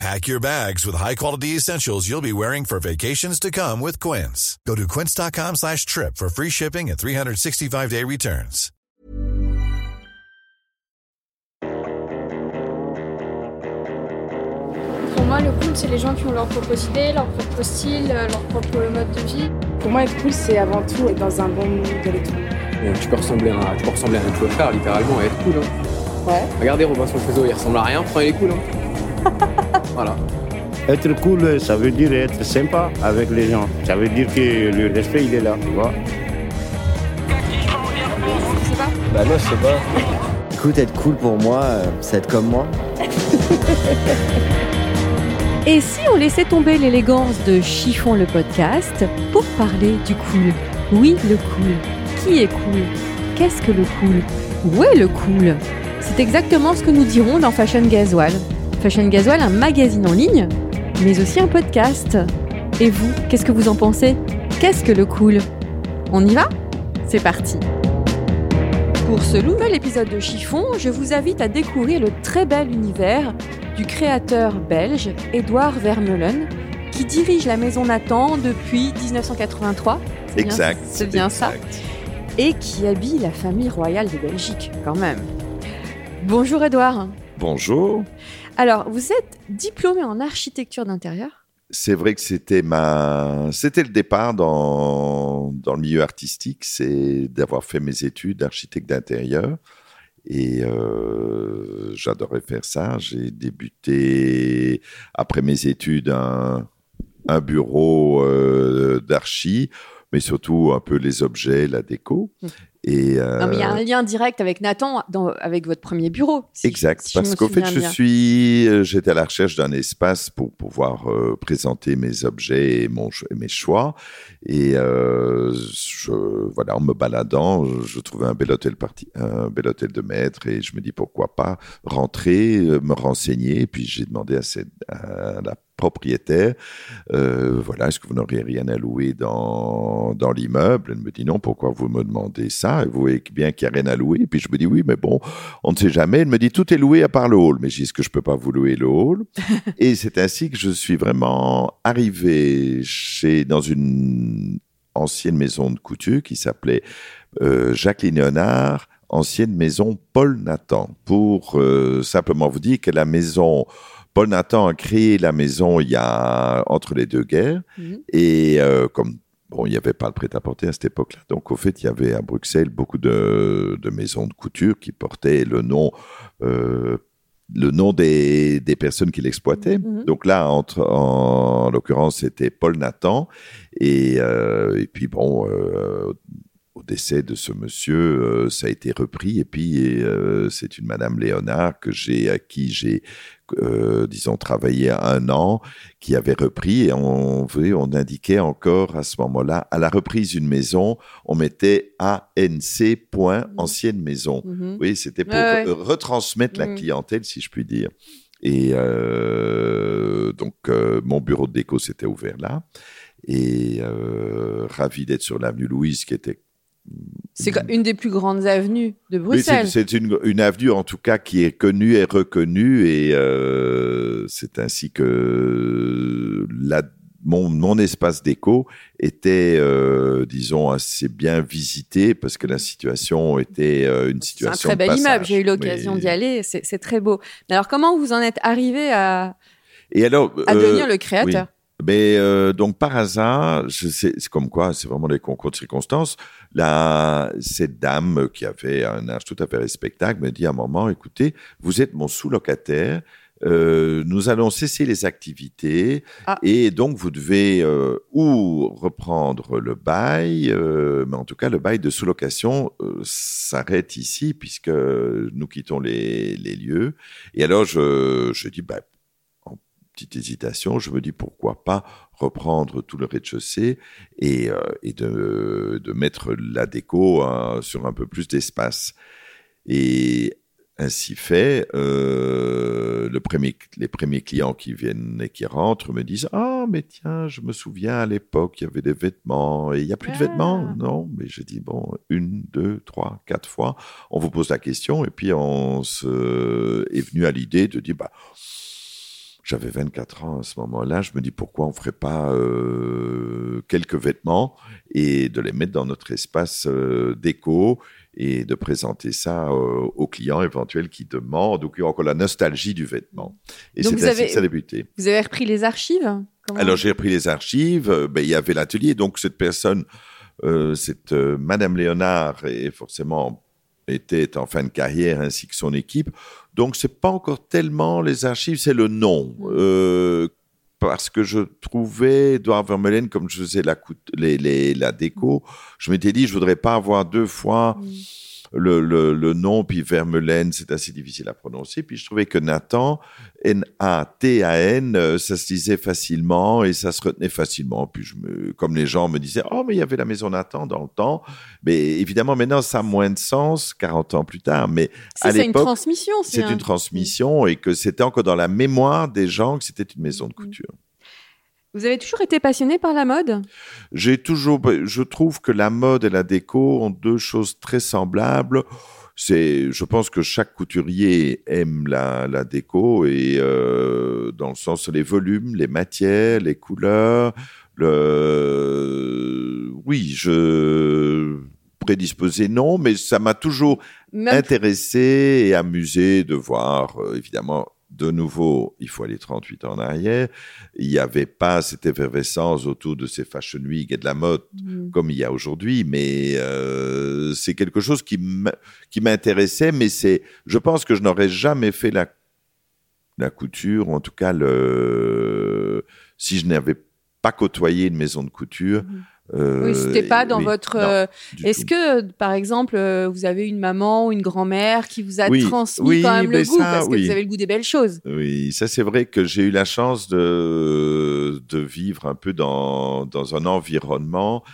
Pack your bags with high-quality essentials you'll be wearing for vacations to come with Quince. Go to quince.com slash trip for free shipping and 365-day returns. Pour moi, le cool, c'est les gens qui ont leur propre idée, leur propre style, euh, leur propre mode de vie. Pour moi, être cool, c'est avant tout être dans un bon mood et tout. Euh, tu peux ressembler à, tu peux ressembler à un de littéralement, et être cool. Hein. Ouais. Regardez Robinson Crusoe, il ressemble à rien, pourtant il est cool. Hein. voilà. Être cool, ça veut dire être sympa avec les gens. Ça veut dire que le respect, il est là, tu vois. Je sais pas. Bah moi je sais pas. Écoute, être cool pour moi, euh, c'est être comme moi. Et si on laissait tomber l'élégance de Chiffon le podcast pour parler du cool? Oui, le cool. Qui est cool? Qu'est-ce que le cool? Où est le cool? C'est exactement ce que nous dirons dans Fashion Gasoil. Fashion Gasoil, un magazine en ligne, mais aussi un podcast. Et vous, qu'est-ce que vous en pensez? Qu'est-ce que le cool? On y va? C'est parti Pour ce nouvel épisode de Chiffon, je vous invite à découvrir le très bel univers du créateur belge Édouard Vermeulen, qui dirige la maison Nathan depuis 1983. C'est bien- Exact. C'est bien ça. Et qui habille la famille royale de Belgique, quand même. Bonjour Édouard. Bonjour. Alors, vous êtes diplômé en architecture d'intérieur. C'est vrai que c'était ma, c'était le départ dans dans le milieu artistique, c'est d'avoir fait mes études d'architecte d'intérieur. Et euh, j'adorais faire ça. J'ai débuté après mes études un bureau euh, d'archi, mais surtout un peu les objets, la déco. Et euh, Non, mais il y a un lien direct avec Nathan, dans- avec votre premier bureau. si- Exact, si parce qu'au fait, je bien. suis, euh, j'étais à la recherche d'un espace pour pouvoir euh, présenter mes objets et mon, mes choix. Et euh, je, voilà, en me baladant, je, je trouvais un bel hôtel parti, un bel hôtel de maître, et je me dis pourquoi pas rentrer, me renseigner. Et puis j'ai demandé à, cette, à la propriétaire, euh, voilà, est-ce que vous n'auriez rien à louer dans, dans l'immeuble? Elle me dit non, pourquoi vous me demandez ça? Et Vous voyez bien qu'il n'y a rien à louer. Et puis je me dis oui, mais bon, on ne sait jamais. Elle me dit tout est loué à part le hall. Mais je dis est-ce que je peux pas vous louer le hall? Et c'est ainsi que je suis vraiment arrivé chez dans une ancienne maison de couture qui s'appelait euh, Jacqueline Léonard, ancienne maison Paul Nathan. Pour euh, simplement vous dire que la maison Paul Nathan a créé la maison il y a entre les deux guerres Mhm. et euh, comme Bon, il n'y avait pas le prêt-à-porter à cette époque-là. Donc, au fait, il y avait à Bruxelles beaucoup de, de maisons de couture qui portaient le nom, euh, le nom des, des personnes qui l'exploitaient. Mhm. Donc là, entre, en, l'occurrence, c'était Paul Nathan. Et, euh, et puis, bon, au décès de ce monsieur, euh, ça a été repris. Et puis, euh, c'est une Madame Léonard que j'ai, à qui j'ai, euh, disons, travaillé un an, qui avait repris. Et on, on indiquait encore à ce moment-là, à la reprise d'une maison, on mettait ANC. point ancienne maison. Mhm. Oui, c'était pour Ouais, ouais. retransmettre la Mhm. clientèle, si je puis dire. Et euh, donc, euh, mon bureau de déco s'était ouvert là. Et ravi d'être sur l'avenue Louise, qui était. C'est une des plus grandes avenues de Oui, c'est- Bruxelles. c'est une, une avenue, en tout cas, qui est connue et reconnue. Et euh, c'est ainsi que la, mon, mon espace déco était, euh, disons, assez bien visité parce que la situation était euh, une C'est un situation. très bel passage. immeuble. J'ai eu l'occasion Mais- d'y aller. C'est très beau. Mais alors, comment vous en êtes arrivé à, Et alors, à devenir le créateur? Mais euh, donc par hasard, c'est comme quoi, c'est vraiment des concours de circonstances. La, cette dame qui avait un âge tout à fait respectable me dit à un moment, écoutez, vous êtes mon sous-locataire. euh, nous allons cesser les activités Ah. et donc vous devez euh, ou reprendre le bail, euh, mais en tout cas le bail de sous-location euh, s'arrête ici puisque nous quittons les, les lieux. Et alors je, je dis, bah, petite hésitation. Je me dis pourquoi pas reprendre tout le rez-de-chaussée et, euh, et de, de, mettre la déco hein, sur un peu plus d'espace. Et ainsi fait, euh, le premier, les premiers clients qui viennent et qui rentrent me disent Ah, mais tiens, je me souviens à l'époque, il y avait des vêtements et il n'y a plus de vêtements? Ah. Non, mais je dis Bon, une, deux, trois, quatre fois, on vous pose la question et puis on se est venu à l'idée de dire bah, j'avais 24 ans à ce moment-là. Je me dis pourquoi on ferait pas euh, quelques vêtements et de les mettre dans notre espace euh, déco et de présenter ça euh, aux clients éventuels qui demandent ou qui ont encore la nostalgie du vêtement. Et c'est ainsi avez- que ça a débuté. Vous avez repris les archives Comment- Alors j'ai repris les archives, euh, ben, il y avait l'atelier, donc cette personne, cette Madame Léonard, est forcément était en fin de carrière ainsi que son équipe. Donc c'est pas encore tellement les archives, c'est le nom. Euh, parce que je trouvais Edouard Vermeulen, comme je faisais la, cout- les, les- la déco, je m'étais dit, je voudrais pas avoir deux fois le, le, le nom, puis Vermeulen, c'est assez difficile à prononcer. Puis je trouvais que Nathan, N-A-T-A-N, euh, ça se disait facilement et ça se retenait facilement. Puis je me, comme les gens me disaient, oh, mais il y avait la maison Nathan dans le temps. Mais évidemment, maintenant, ça a moins de sens, 40 ans plus tard. Mais c'est une transmission. c'est un- une transmission et que c'était encore dans la mémoire des gens que c'était une maison de couture. Vous avez toujours été passionné par la mode? J'ai toujours, ben, je trouve que la mode et la déco ont deux choses très semblables. C'est, je pense que chaque couturier aime la, la déco et euh, dans le sens les volumes, les matières, les couleurs. Le, oui, je prédisposé non, mais ça m'a toujours Même intéressé et amusé de voir, euh, évidemment, de nouveau, il faut aller 38 ans en arrière, il n'y avait pas cette effervescence autour de ces fashion week et de la mode Mm. comme il y a aujourd'hui, mais euh, c'est quelque chose qui m'intéressait, mais c'est, je pense que je n'aurais jamais fait la, la couture, ou en tout cas, le, si je n'avais pas côtoyé une maison de couture. Euh. Oui, c'était pas dans oui, votre. euh, Est-ce que, par exemple, euh, vous avez une maman ou une grand-mère qui vous a Oui, transmis oui, quand même le goût ça, parce que vous avez le goût des belles choses? Oui, ça c'est vrai que j'ai eu la chance de, de vivre un peu dans, dans un environnement.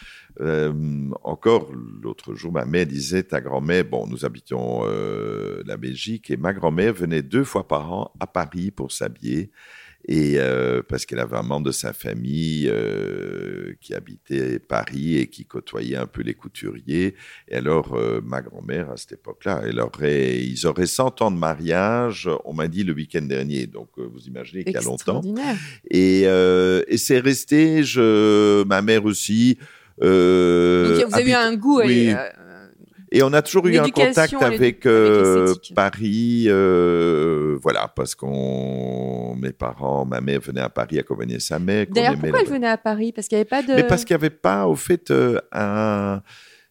euh, encore l'autre jour, ma mère disait, ta grand-mère, bon, nous habitions euh, la Belgique, et ma grand-mère venait deux fois par an à Paris pour s'habiller. Et euh, parce qu'elle avait un membre de sa famille euh, qui habitait Paris et qui côtoyait un peu les couturiers. Et alors, euh, ma grand-mère, à cette époque-là, elle aurait, ils auraient 100 ans de mariage, on m'a dit le week-end dernier. Donc, euh, vous imaginez qu'il y a longtemps. Et, euh, et c'est resté, je, ma mère aussi. euh, Donc vous avez eu un goût. oui. et, et on a toujours eu un contact avec, euh. Paris, euh, voilà, parce qu'on, mes parents, ma mère venait à Paris accompagner sa mère. D'ailleurs, pourquoi elle venait à Paris? Parce qu'il n'y avait pas de. Mais parce qu'il n'y avait pas, au fait, euh, un,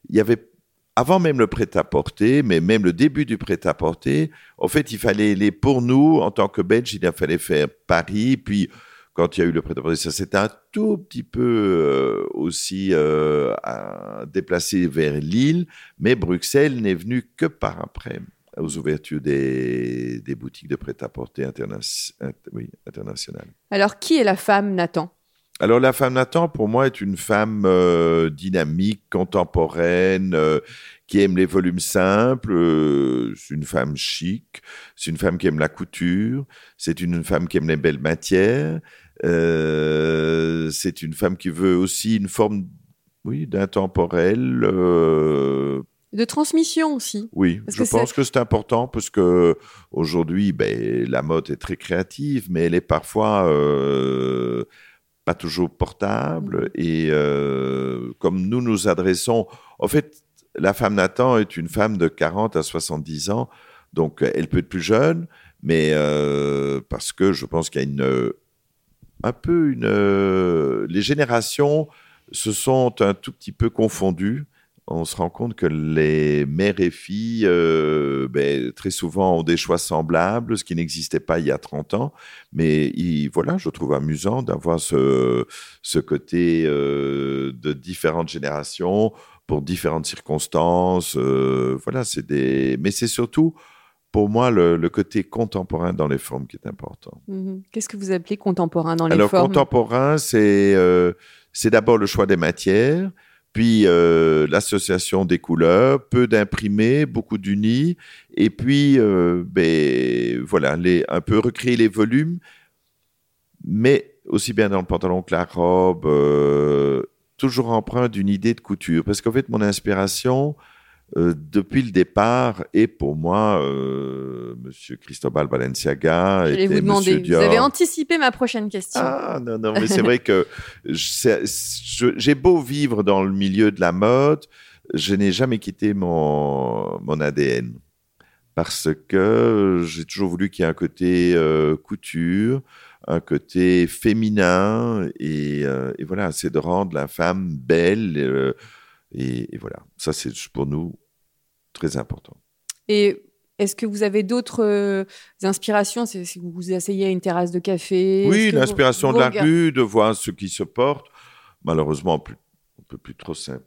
il y avait avant même le prêt-à-porter, mais même le début du prêt-à-porter, en fait, il fallait les, pour nous, en tant que Belges, il fallu faire Paris, puis quand il y a eu le prêt-à-porter, ça s'était un tout petit peu euh, aussi euh, à- déplacé vers Lille, mais Bruxelles n'est venu que par après aux ouvertures des, des boutiques de prêt-à-porter interna- int- oui, internationales. Alors, qui est la femme Nathan? Alors, la femme Nathan, pour moi, est une femme euh, dynamique, contemporaine, euh, qui aime les volumes simples. euh, c'est une femme chic. C'est une femme qui aime la couture. C'est une femme qui aime les belles matières. Euh, c'est une femme qui veut aussi une forme, oui, d'intemporel. euh, De transmission aussi. oui, Parce je que pense que c'est important parce que aujourd'hui, ben, la mode est très créative, mais elle est parfois euh, pas toujours portable. Et euh, comme nous nous adressons, en fait, la femme Nathan est une femme de 40 à 70 ans, donc elle peut être plus jeune, mais parce que je pense qu'il y a une un peu une euh, les générations se sont un tout petit peu confondues on se rend compte que les mères et filles, euh, ben, très souvent, ont des choix semblables, ce qui n'existait pas il y a 30 ans. Mais il- voilà, je trouve amusant d'avoir ce, ce côté euh, de différentes générations pour différentes circonstances. euh, voilà, c'est des. Mais c'est surtout, pour moi le, le côté contemporain dans les formes qui est important. Mhm. Qu'est-ce que vous appelez contemporain dans les Alors, formes? contemporain, c'est euh, d'abord le choix des matières, puis euh, l'association des couleurs, peu d'imprimés, beaucoup d'unis, et puis euh, ben, voilà, les, un peu recréer les volumes, mais aussi bien dans le pantalon que la robe, euh, toujours empreint d'une idée de couture. Parce qu'en fait, mon inspiration, euh, depuis le départ, est pour moi euh, Monsieur Cristobal Balenciaga. J'allais était vous demander. Monsieur Vous avez anticipé ma prochaine question. Ah non, non, mais c'est vrai que je- je- j'ai beau vivre dans le milieu de la mode, je n'ai jamais quitté mon, mon ADN. Parce que j'ai toujours voulu qu'il y ait un côté euh, couture, un côté féminin, et, euh, et voilà, c'est de rendre la femme belle. Et, et voilà, ça c'est pour nous très important. Et est-ce que vous avez d'autres euh, inspirations? Si vous vous asseyez à une terrasse de café Oui, l'inspiration de la rue, de voir ce qui se porte. Malheureusement, on on peut plus trop s'in-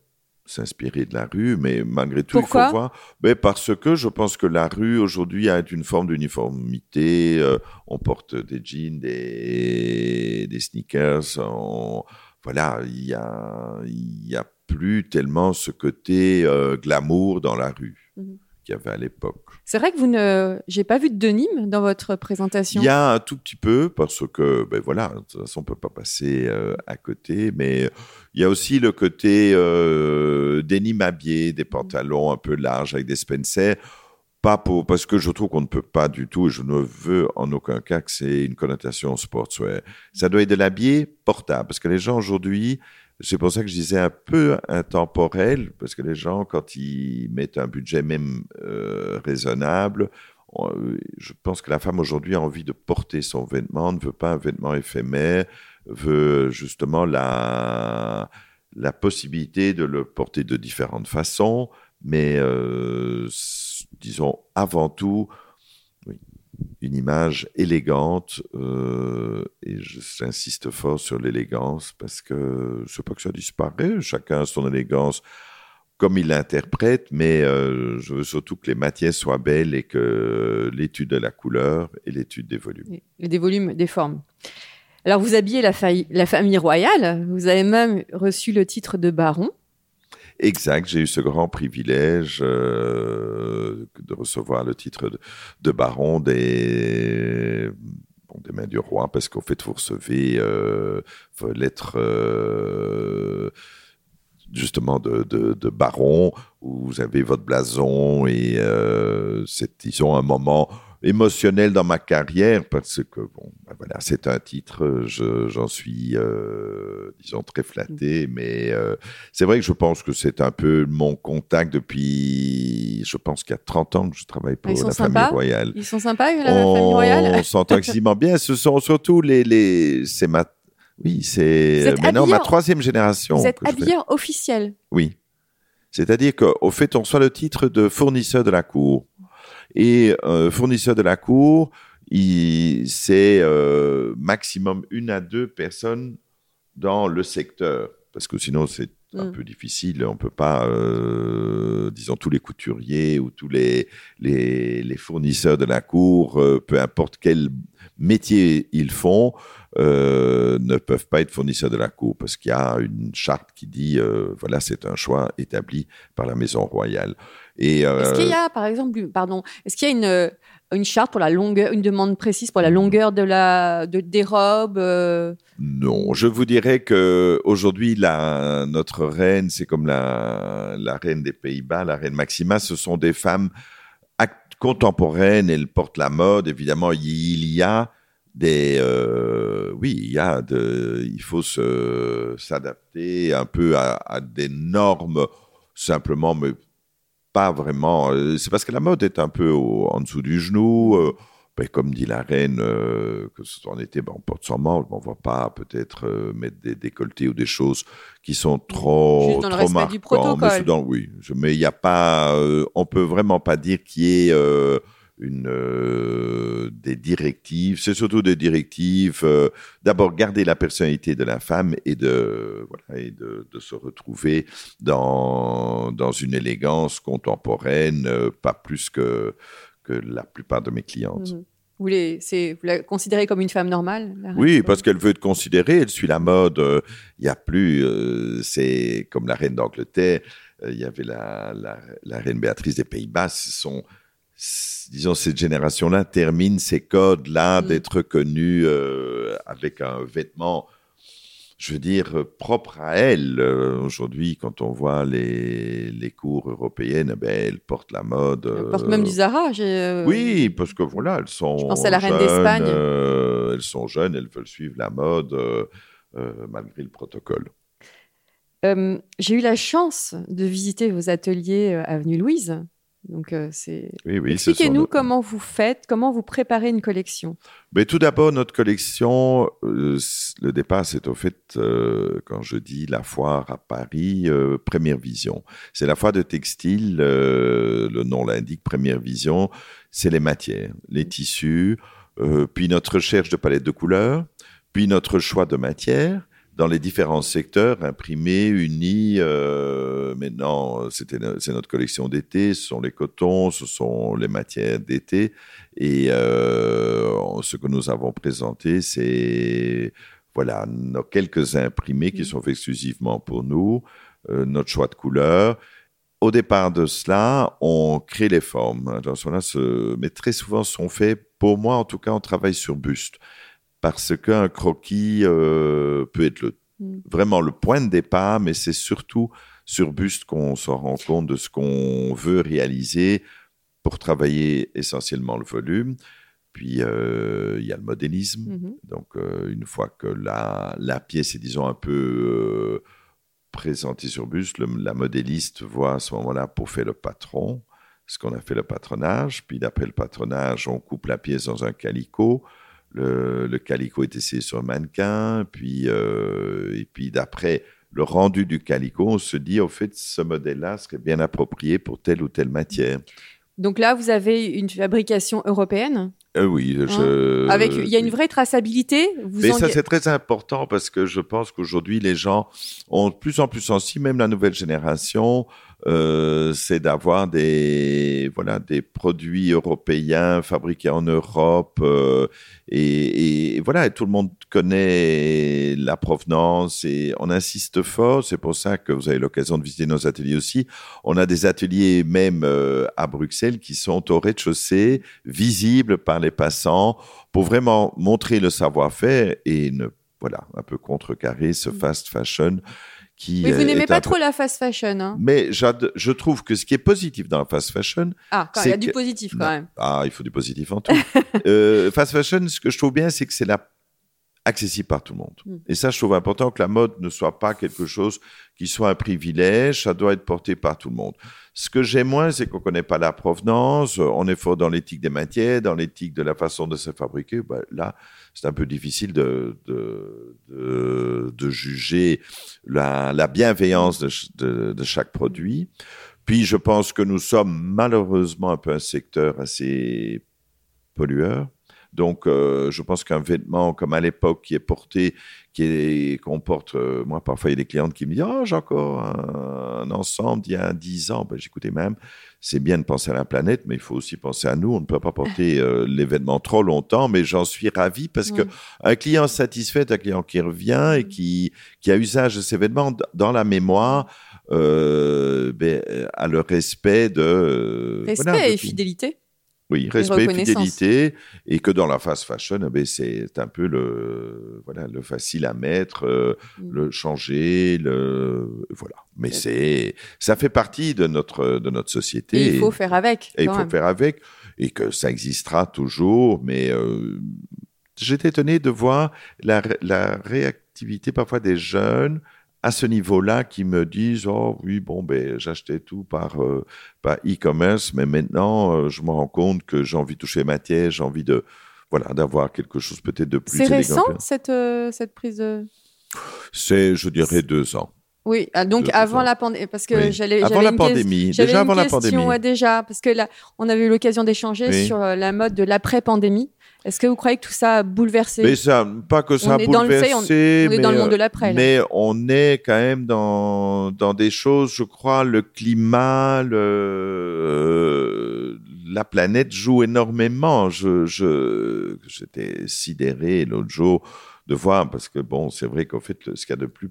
s'inspirer de la rue, mais malgré tout, Pourquoi il faut voir. Mais parce que je pense que la rue aujourd'hui a une forme d'uniformité. euh, on porte des jeans, des, des sneakers. on- voilà, il y a, il y a plus tellement ce côté euh, glamour dans la rue Mhm. qu'il y avait à l'époque. C'est vrai que vous ne. J'ai pas vu de denim dans votre présentation. Il y a un tout petit peu, parce que, ben voilà, de toute façon, on peut pas passer euh, à côté, mais il y a aussi le côté euh, denim habillé, des pantalons un peu larges avec des Spencer. Pas pour, parce que je trouve qu'on ne peut pas du tout, je ne veux en aucun cas que c'est une connotation sportswear. Ça doit être de l'habillé portable, parce que les gens aujourd'hui, c'est pour ça que je disais un peu intemporel, parce que les gens, quand ils mettent un budget même euh, raisonnable, on- euh, je pense que la femme aujourd'hui a envie de porter son vêtement, ne veut pas un vêtement éphémère, veut justement la, la possibilité de le porter de différentes façons, mais euh, disons avant tout une image élégante, euh, et j'insiste fort sur l'élégance parce que je sais pas que ça disparaît, chacun a son élégance comme il l'interprète, mais euh, je veux surtout que les matières soient belles et que l'étude de la couleur et l'étude des volumes. Et des volumes, des formes. Alors, vous habillez la famille royale. Vous avez même reçu le titre de baron. Exact, j'ai eu ce grand privilège euh, de recevoir le titre de, baron des, mains du roi, parce qu'en fait, vous recevez euh, lettres euh, justement de, de, baron, où vous avez votre blason, et euh, c'est, disons, un moment émotionnel dans ma carrière, parce que, bon, voilà, c'est un titre, je- j'en suis, euh, disons, très flatté, mais... euh, c'est vrai que je pense que c'est un peu mon contact depuis, je pense qu'il y a 30 ans que je travaille pour la sympas famille royale. Ils sont sympas, la famille royale On s'entend extrêmement bien. Ce sont surtout les, les c'est ma, oui, c'est êtes maintenant ma troisième génération. Vous êtes habilleur officiel. Oui. C'est-à-dire qu'au fait, on reçoit le titre de fournisseur de la cour. Et euh, fournisseur de la cour, c'est euh, maximum une à deux personnes dans le secteur. Parce que sinon, c'est un Mm. peu difficile. On peut pas, euh, disons, tous les couturiers ou tous les, les, les fournisseurs de la cour, euh, peu importe quel métier ils font, euh, ne peuvent pas être fournisseurs de la cour parce qu'il y a une charte qui dit, euh, voilà, c'est un choix établi par la maison royale. Et euh, Est-ce qu'il y a, par exemple, pardon, est-ce qu'il y a une, une charte pour la longueur, une demande précise pour la longueur de la, de, des robes euh, Non, je vous dirais que aujourd'hui, la, notre reine, c'est comme la, la reine des Pays-Bas, la reine Maxima, ce sont des femmes contemporaines, elles portent la mode, évidemment, il y a des, euh, oui, il y a de, il faut se, s'adapter un peu à, à des normes simplement, mais pas vraiment. euh, C'est parce que la mode est un peu au- en dessous du genou. euh, ben, comme dit la reine, euh, que ce soit en été, ben, on porte son manche, mais on ne va pas peut-être mettre des décolletés ou des choses qui sont trop, Juste dans le trop du marquantes. Mais dans- oui, mais il n'y a pas, on peut vraiment pas dire qu'il y ait une, euh, des directives. C'est surtout des directives. euh, D'abord, garder la personnalité de la femme et de, voilà, et de, de se retrouver dans, dans une élégance contemporaine, euh, pas plus que que la plupart de mes clientes. Mhm. Vous, les, vous la considérez comme une femme normale Oui, parce qu'elle veut être considérée, elle suit la mode. euh, Il y a plus, euh, c'est comme la reine d'Angleterre, euh, il y avait la, la, la reine Béatrice des Pays-Bas. Ce sont, disons, cette génération-là termine ces codes-là Mm. d'être reconnue euh, avec un vêtement, je veux dire, euh, propre à elle. Euh, Aujourd'hui, quand on voit les, les cours européennes, ben, elles portent la mode. Elle euh, porte même du Zara. euh, oui, parce que voilà, elles sont. Je pense à la reine jeunes, d'Espagne. euh, elles sont jeunes, elles veulent suivre la mode euh, euh, malgré le protocole. Euh, j'ai eu la chance de visiter vos ateliers euh, avenue Louise. Donc, euh, c'est. Oui, Expliquez-nous nos- comment vous faites, comment vous préparez une collection. Mais tout d'abord, notre collection, euh, le départ, c'est au fait, euh, quand je dis la foire à Paris, Première Vision. C'est la foire de textile, le nom l'indique, Première Vision, c'est les matières, les tissus, puis notre recherche de palette de couleurs, puis notre choix de matières dans les différents secteurs, imprimés, unis. euh, maintenant, c'est notre collection d'été, ce sont les cotons, ce sont les matières d'été. Et euh, ce que nous avons présenté, c'est voilà nos quelques imprimés qui sont faits exclusivement pour nous, euh, notre choix de couleurs. Au départ de cela, on crée les formes. Attention là, ce- mais très souvent sont faits, pour moi en tout cas, on travaille sur buste. Parce qu'un croquis euh, peut être le, Mm. vraiment le point de départ, mais c'est surtout sur buste qu'on se rend compte de ce qu'on veut réaliser pour travailler essentiellement le volume. Puis, euh, il y a le modélisme. Mhm. Donc, euh, une fois que la, la pièce est, disons, un peu présentée sur buste, le- la modéliste voit à ce moment-là pour faire le patron, ce qu'on a fait le patronage. Puis, d'après le patronage, on coupe la pièce dans un calicot. Le, le calicot est essayé sur un mannequin. Puis, euh, et puis, d'après le rendu du calicot, on se dit, au fait, ce modèle-là serait bien approprié pour telle ou telle matière. Donc là, vous avez une fabrication européenne? Euh, oui, je... avec, il y a une vraie traçabilité? Vous Mais en- ça, c'est très important parce que je pense qu'aujourd'hui, les gens ont de plus en plus sensible, même la nouvelle génération, euh, c'est d'avoir des, voilà, des produits européens fabriqués en Europe. euh, et, et voilà, et tout le monde connaît la provenance et on insiste fort. C'est pour ça que vous avez l'occasion de visiter nos ateliers aussi. On a des ateliers même euh, à Bruxelles qui sont au rez-de-chaussée, visibles par les passants pour vraiment montrer le savoir-faire et ne, voilà, un peu contrecarrer ce fast fashion qui. Mais vous n'aimez pas trop peu- la fast fashion. hein Mais je trouve que ce qui est positif dans la fast fashion, ah, quand- il y a du positif quand Non. même. ah, il faut du positif en tout. Euh, fast fashion, ce que je trouve bien, c'est que c'est la accessible par tout le monde. Mm. Et ça, je trouve important que la mode ne soit pas quelque chose qui soit un privilège, ça doit être porté par tout le monde. Ce que j'aime moins, c'est qu'on ne connaît pas la provenance, euh, on est fort dans l'éthique des matières, dans l'éthique de la façon de se fabriquer. Ben, là, c'est un peu difficile de, de, de, de juger la, la bienveillance de, de chaque produit. Puis, je pense que nous sommes malheureusement un peu un secteur assez pollueur. Donc, euh, je pense qu'un vêtement comme à l'époque qui est porté, qui est qu'on porte, euh, moi parfois il y a des clientes qui me disent, oh j'ai encore un, un ensemble d'il y a 10 ans. Ben, j'écoutais même, c'est bien de penser à la planète, mais il faut aussi penser à nous. On ne peut pas porter euh, l'événement trop longtemps, mais j'en suis ravi parce que un client satisfait, un client qui revient et qui qui a usage de ces vêtements dans la mémoire. Euh, ben, a le respect de euh, Respect voilà, de et tout. fidélité. Oui, respect, fidélité, et que dans la fast fashion, eh ben, c'est un peu le, voilà, le facile à mettre, euh, Mm. le changer, le, voilà. Mais c'est, ça fait partie de notre, de notre société. Et il faut faire avec. et il faut même. faire avec, et que ça existera toujours. Mais euh, j'étais étonné de voir la, la réactivité parfois des jeunes à ce niveau-là qui me disent oh oui bon ben j'achetais tout par euh, par e-commerce mais maintenant euh, je me rends compte que j'ai envie de toucher matière j'ai envie de voilà d'avoir quelque chose peut-être de plus C'est élégant récent cette, euh, cette prise de. c'est je dirais deux ans Oui, ah, donc Deux avant la pandémie, parce que Oui. j'allais. avant la une pandémie déjà une avant la pandémie ouais, déjà, parce que là, on avait eu l'occasion d'échanger Oui. sur la mode de l'après-pandémie. Est-ce que vous croyez que tout ça a bouleversé Mais ça, pas que ça On a dans le on- bouleversé, on est mais, dans le monde euh, de l'après, là. Mais on est quand même dans, dans des choses, je crois, le climat, le, euh, la planète joue énormément. Je, je, j'étais sidéré l'autre jour de voir, parce que bon, c'est vrai qu'en fait, ce qu'il y a de plus,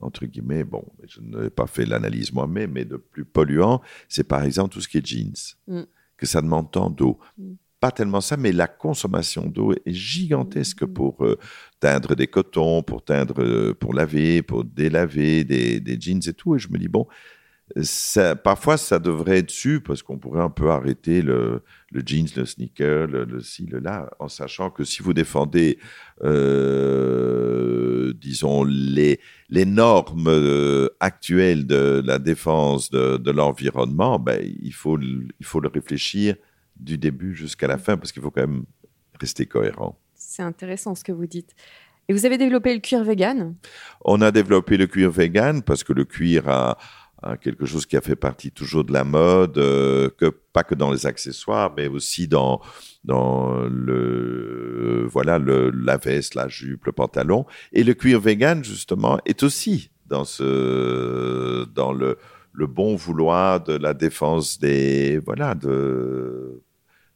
entre guillemets, bon, je n'ai pas fait l'analyse moi-même, mais de plus polluant, c'est par exemple tout ce qui est jeans, Mm. que ça demande tant d'eau. Mm. Pas tellement ça, mais la consommation d'eau est gigantesque Mm. pour euh, teindre des cotons, pour teindre, euh, pour laver, pour délaver des, des jeans et tout. Et je me dis, bon, ça, parfois ça devrait être su parce qu'on pourrait un peu arrêter le, le jeans, le sneaker, le, le ci, le là, en sachant que si vous défendez, euh, disons, les, les normes euh, actuelles de la défense de, de l'environnement, ben, il, faut, il faut le réfléchir du début jusqu'à la fin parce qu'il faut quand même rester cohérent. C'est intéressant ce que vous dites. Et vous avez développé le cuir vegan? On a développé le cuir vegan parce que le cuir a, a quelque chose qui a fait partie toujours de la mode, euh, que pas que dans les accessoires, mais aussi dans dans le voilà le la veste, la jupe, le pantalon. Et le cuir vegan justement est aussi dans ce dans le le bon vouloir de la défense des voilà de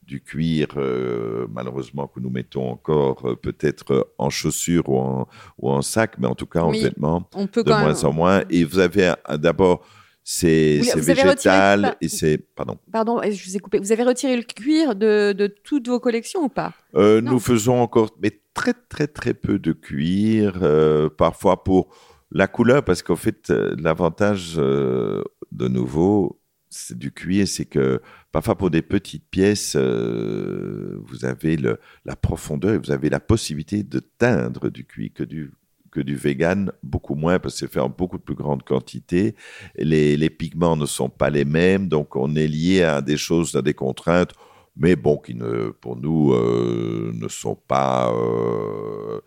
du cuir euh, malheureusement que nous mettons encore euh, peut-être euh, en chaussures ou en, ou en sac, mais en tout cas en Oui, vêtements On peut de quand moins même. en moins. Et vous avez d'abord c'est retiré végétal et c'est pardon. Pardon, je vous ai coupé. Vous avez retiré le cuir de, de toutes vos collections ou pas? Euh, nous faisons encore, mais très très très peu de cuir, euh, parfois pour la couleur, parce qu'en fait l'avantage euh, de nouveau c'est du cuir, c'est que parfois pour des petites pièces, euh, vous avez la profondeur et vous avez la possibilité de teindre du cuir que du que du vegan, beaucoup moins parce que c'est fait en beaucoup plus grande quantité. Les, pigments ne sont pas les mêmes, donc on est lié à des choses, à des contraintes, mais bon, qui ne, pour nous euh, ne sont pas euh,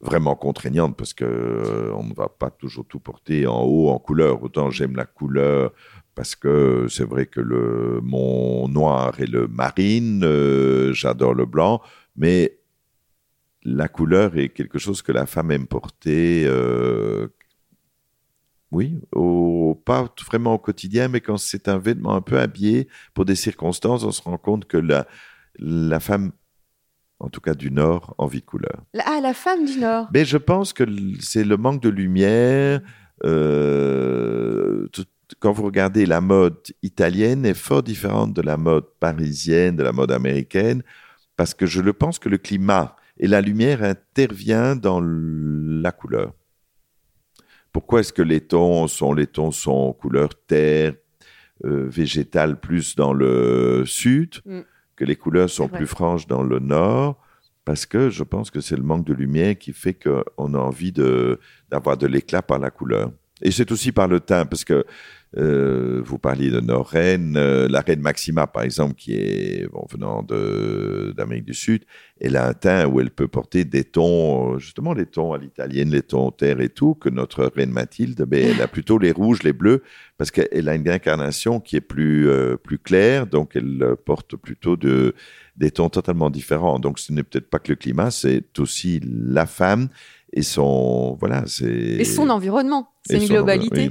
vraiment contraignantes parce que on ne va pas toujours tout porter en haut en couleur. Autant j'aime la couleur parce que c'est vrai que le mon noir et le marine, euh, j'adore le blanc, mais la couleur est quelque chose que la femme aime porter. euh, oui, au, pas vraiment au quotidien, mais quand c'est un vêtement un peu habillé pour des circonstances, on se rend compte que la, la femme, en tout cas du Nord, envie couleur. La- Ah, la femme du Nord. Mais je pense que c'est le manque de lumière. euh, tout- quand vous regardez la mode italienne est fort différente de la mode parisienne, de la mode américaine, parce que je le pense que le climat et la lumière intervient dans la couleur. Pourquoi est-ce que les tons sont les tons sont couleur terre, euh, végétale plus dans le sud, Mm. que les couleurs sont plus franches dans le nord? Parce que je pense que c'est le manque de lumière qui fait qu'on a envie de d'avoir de l'éclat par la couleur. Et c'est aussi par le teint, parce que euh, vous parliez de nos reines, euh, la reine Maxima, par exemple, qui est bon, venant d'Amérique du Sud, elle a un teint où elle peut porter des tons, euh, justement les tons à l'italienne, les tons terre et tout, que notre reine Mathilde, ben, elle a plutôt les rouges, les bleus, parce qu'elle a une incarnation qui est plus, euh, plus claire, donc elle porte plutôt de, des tons totalement différents. Donc ce n'est peut-être pas que le climat, c'est aussi la femme et son... Voilà, c'est... Et son environnement. C'est une globalité.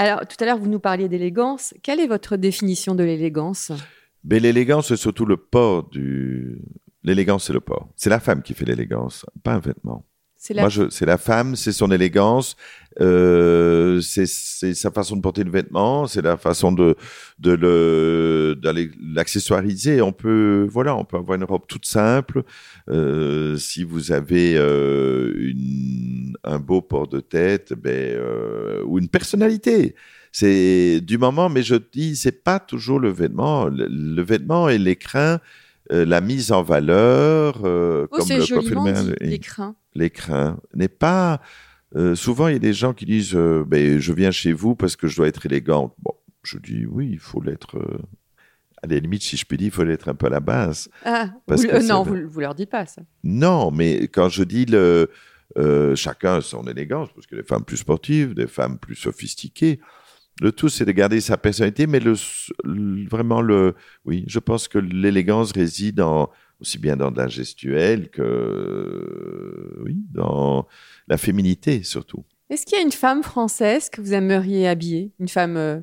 Alors, tout à l'heure, vous nous parliez d'élégance. Quelle est votre définition de l'élégance? Mais l'élégance, c'est surtout le port du... L'élégance, c'est le port. C'est la femme qui fait l'élégance, pas un vêtement. C'est la... Moi, je, c'est la femme, c'est son élégance, euh, c'est, c'est sa façon de porter le vêtement, c'est la façon de, de le, d'aller l'accessoiriser. On peut, voilà, on peut avoir une robe toute simple. Euh, si vous avez euh, une, un beau port de tête, ben, euh, ou une personnalité. C'est du moment, mais je dis, c'est pas toujours le vêtement. Le, le vêtement et l'écrin, euh, la mise en valeur, euh, Oh, comme le joliment dit, l'écrin. L'écrin n'est pas. euh, souvent, il y a des gens qui disent euh, ben, Je viens chez vous parce que je dois être élégante. Bon, je dis Oui, il faut l'être. euh, à la limite, si je puis dire, il faut l'être un peu à la base. Ah, Parce vous- que c'est non, vous, vous leur dites pas ça. Non, mais quand je dis le. chacun a son élégance, parce que les femmes plus sportives, des femmes plus sophistiquées. Le tout, c'est de garder sa personnalité, mais le, le- vraiment le. Oui, je pense que l'élégance réside en, aussi bien dans de la gestuelle que. Oui, dans la féminité surtout. Est-ce qu'il y a une femme française que vous aimeriez habiller? Une femme. euh,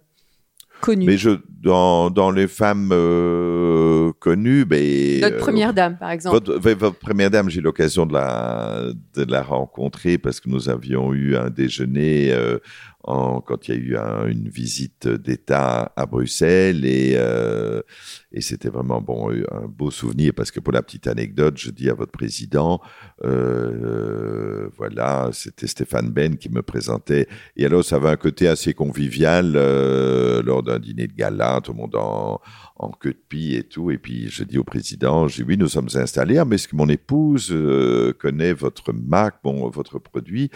connues Mais je, dans, dans les femmes euh, connues, ben, Notre euh, première dame, par exemple. Votre, votre première dame, j'ai eu l'occasion de la, de la rencontrer parce que nous avions eu un déjeuner euh, en, quand il y a eu un- une visite d'État à Bruxelles et, euh, c'était vraiment bon, un beau souvenir parce que pour la petite anecdote, je dis à votre président, euh, voilà, c'était Stéphane Ben qui me présentait. Et alors ça avait un côté assez convivial euh, lors d'un dîner de gala, tout le monde en, en queue de pie et tout. Et puis je dis au président, je dis oui, nous sommes installés, Ah, mais est-ce que mon épouse euh, connaît votre marque, bon, votre produit?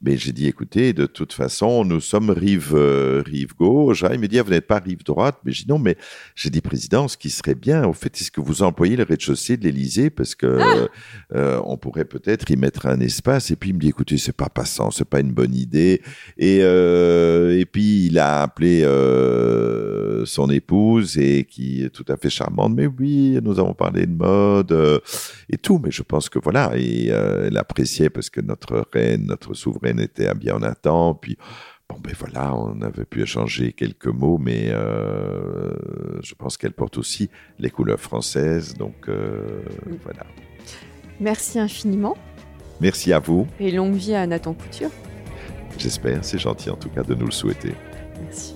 Mais j'ai dit, écoutez, de toute façon, nous sommes rive, euh, rive gauche. Ah, il me dit, ah, vous n'êtes pas rive droite. Mais j'ai dit non, mais j'ai dit, président, ce qui serait bien, au fait, est-ce que vous employez le rez-de-chaussée de l'Élysée? Parce que euh, on pourrait peut-être y mettre un espace. Et puis il me dit, écoutez, c'est pas passant, c'est pas une bonne idée. Et, et puis il a appelé son épouse et qui est tout à fait charmante. Mais oui, nous avons parlé de mode euh, et tout. Mais je pense que voilà, et euh, elle appréciait parce que notre reine, notre souveraine était bien en attend. Puis bon, ben voilà, on avait pu échanger quelques mots, mais euh, je pense qu'elle porte aussi les couleurs françaises. Donc euh, voilà. Merci infiniment Merci à vous. et longue vie à Nathan Couture. J'espère, c'est gentil en tout cas de nous le souhaiter. Merci.